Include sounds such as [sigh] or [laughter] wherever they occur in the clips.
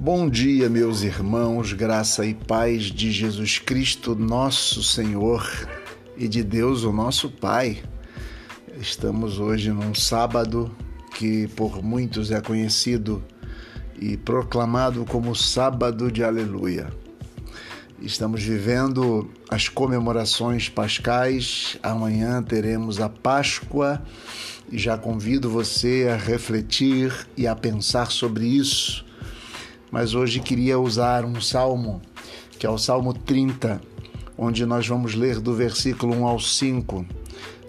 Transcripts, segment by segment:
Bom dia, meus irmãos, graça e paz de Jesus Cristo, nosso Senhor, e de Deus, o nosso Pai. Estamos hoje num sábado que por muitos é conhecido e proclamado como Sábado de Aleluia. Estamos vivendo as comemorações pascais. Amanhã teremos a Páscoa e já convido você a refletir e a pensar sobre isso mas hoje queria usar um salmo, que é o Salmo 30, onde nós vamos ler do versículo 1 ao 5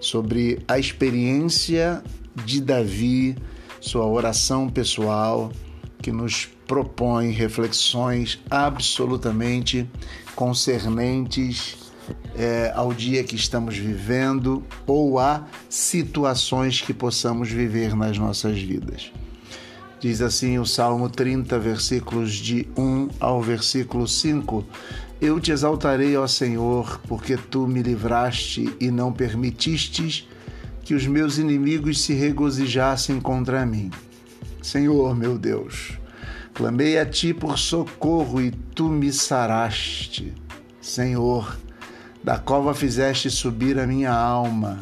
sobre a experiência de Davi, sua oração pessoal, que nos propõe reflexões absolutamente concernentes é, ao dia que estamos vivendo ou a situações que possamos viver nas nossas vidas. Diz assim o Salmo 30, versículos de 1 ao versículo 5: Eu te exaltarei, ó Senhor, porque tu me livraste e não permitistes que os meus inimigos se regozijassem contra mim. Senhor, meu Deus, clamei a ti por socorro e tu me saraste. Senhor, da cova fizeste subir a minha alma,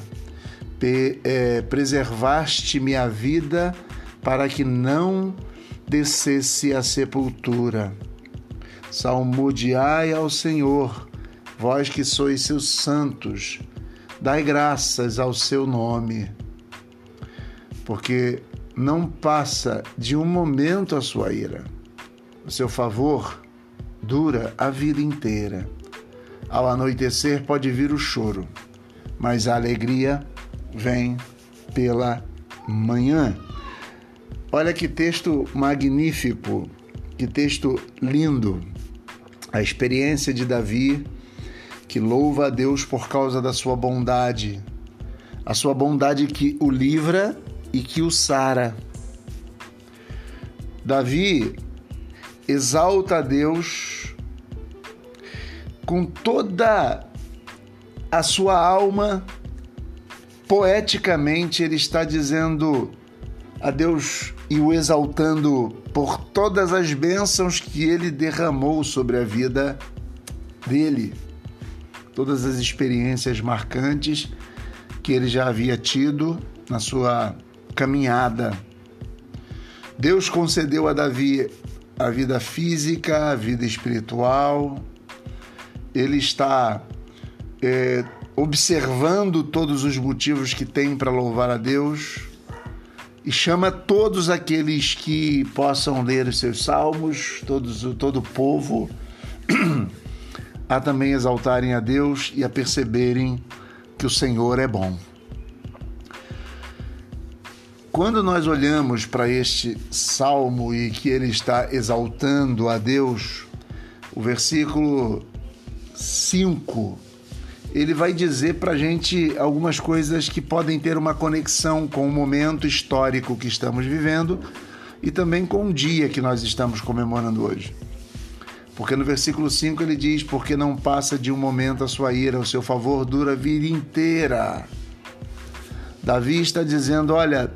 é, preservaste minha vida para que não descesse a sepultura. Salmodiai ao Senhor, vós que sois seus santos, dai graças ao seu nome, porque não passa de um momento a sua ira. O seu favor dura a vida inteira. Ao anoitecer pode vir o choro, mas a alegria vem pela manhã. Olha que texto magnífico, que texto lindo. A experiência de Davi, que louva a Deus por causa da sua bondade, a sua bondade que o livra e que o sara. Davi exalta a Deus com toda a sua alma, poeticamente, ele está dizendo a Deus e o exaltando por todas as bênçãos que ele derramou sobre a vida dele, todas as experiências marcantes que ele já havia tido na sua caminhada. Deus concedeu a Davi a vida física, a vida espiritual. Ele está é, observando todos os motivos que tem para louvar a Deus e chama todos aqueles que possam ler os seus salmos, todos, todo o povo, [clears throat] a também exaltarem a Deus e a perceberem que o Senhor é bom. Quando nós olhamos para este salmo e que ele está exaltando a Deus, o versículo 5 ele vai dizer para a gente algumas coisas que podem ter uma conexão com o momento histórico que estamos vivendo e também com o dia que nós estamos comemorando hoje. Porque no versículo 5 ele diz: Porque não passa de um momento a sua ira, o seu favor dura a vida inteira. Davi está dizendo: Olha,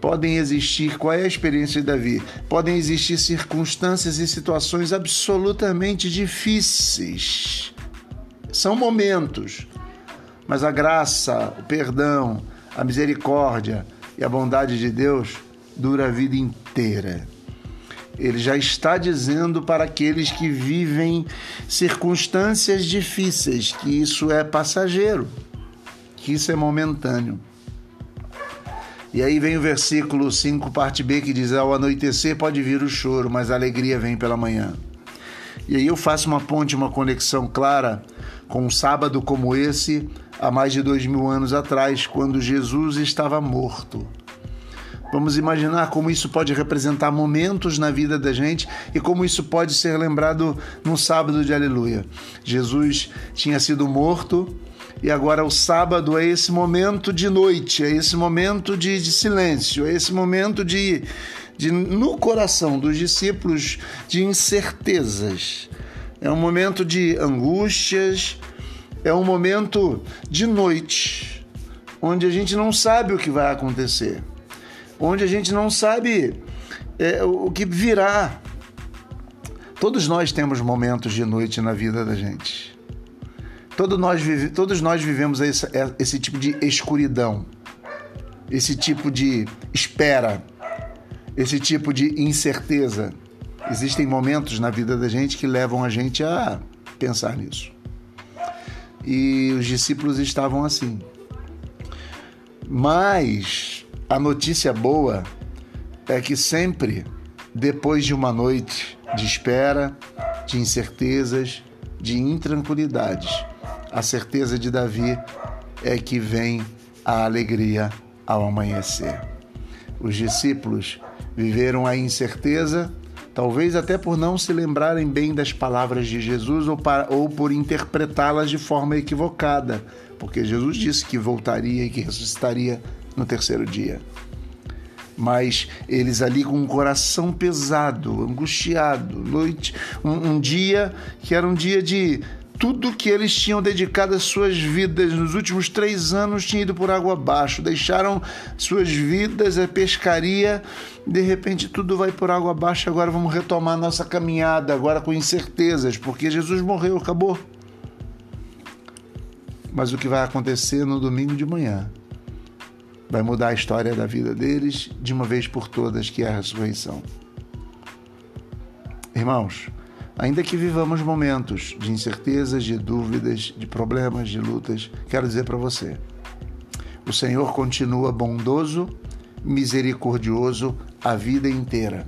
podem existir, qual é a experiência de Davi? Podem existir circunstâncias e situações absolutamente difíceis são momentos, mas a graça, o perdão, a misericórdia e a bondade de Deus dura a vida inteira. Ele já está dizendo para aqueles que vivem circunstâncias difíceis que isso é passageiro, que isso é momentâneo. E aí vem o versículo 5, parte B, que diz: Ao anoitecer pode vir o choro, mas a alegria vem pela manhã. E aí eu faço uma ponte, uma conexão clara com um sábado como esse, há mais de dois mil anos atrás, quando Jesus estava morto. Vamos imaginar como isso pode representar momentos na vida da gente e como isso pode ser lembrado no sábado de Aleluia. Jesus tinha sido morto e agora o sábado é esse momento de noite, é esse momento de, de silêncio, é esse momento de, de, no coração dos discípulos, de incertezas é um momento de angústias, é um momento de noite, onde a gente não sabe o que vai acontecer, onde a gente não sabe é, o que virá. Todos nós temos momentos de noite na vida da gente. Todos nós, vive, todos nós vivemos esse, esse tipo de escuridão, esse tipo de espera, esse tipo de incerteza. Existem momentos na vida da gente que levam a gente a pensar nisso. E os discípulos estavam assim. Mas a notícia boa é que sempre depois de uma noite de espera, de incertezas, de intranquilidades, a certeza de Davi é que vem a alegria ao amanhecer. Os discípulos viveram a incerteza, talvez até por não se lembrarem bem das palavras de Jesus ou, para, ou por interpretá-las de forma equivocada, porque Jesus disse que voltaria e que ressuscitaria no terceiro dia mas eles ali com um coração pesado, angustiado, noite, um, um dia que era um dia de tudo que eles tinham dedicado às suas vidas nos últimos três anos tinha ido por água abaixo, deixaram suas vidas à pescaria, de repente tudo vai por água abaixo, agora vamos retomar nossa caminhada, agora com incertezas, porque Jesus morreu, acabou. Mas o que vai acontecer no domingo de manhã vai mudar a história da vida deles de uma vez por todas, que é a ressurreição. Irmãos, ainda que vivamos momentos de incertezas, de dúvidas, de problemas, de lutas, quero dizer para você: o Senhor continua bondoso, misericordioso a vida inteira.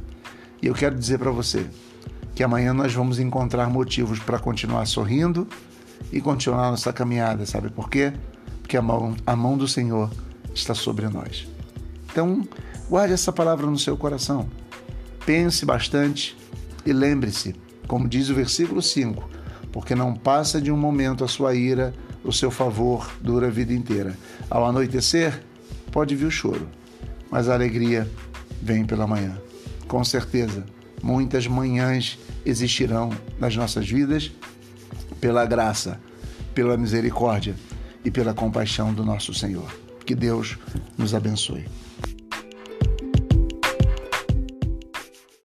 E eu quero dizer para você que amanhã nós vamos encontrar motivos para continuar sorrindo e continuar nossa caminhada, sabe por quê? Porque a mão, a mão do Senhor está sobre nós. Então, guarde essa palavra no seu coração. Pense bastante e lembre-se, como diz o versículo 5, porque não passa de um momento a sua ira, o seu favor dura a vida inteira. Ao anoitecer, pode vir o choro, mas a alegria vem pela manhã. Com certeza, muitas manhãs existirão nas nossas vidas pela graça, pela misericórdia e pela compaixão do nosso Senhor. Que Deus nos abençoe.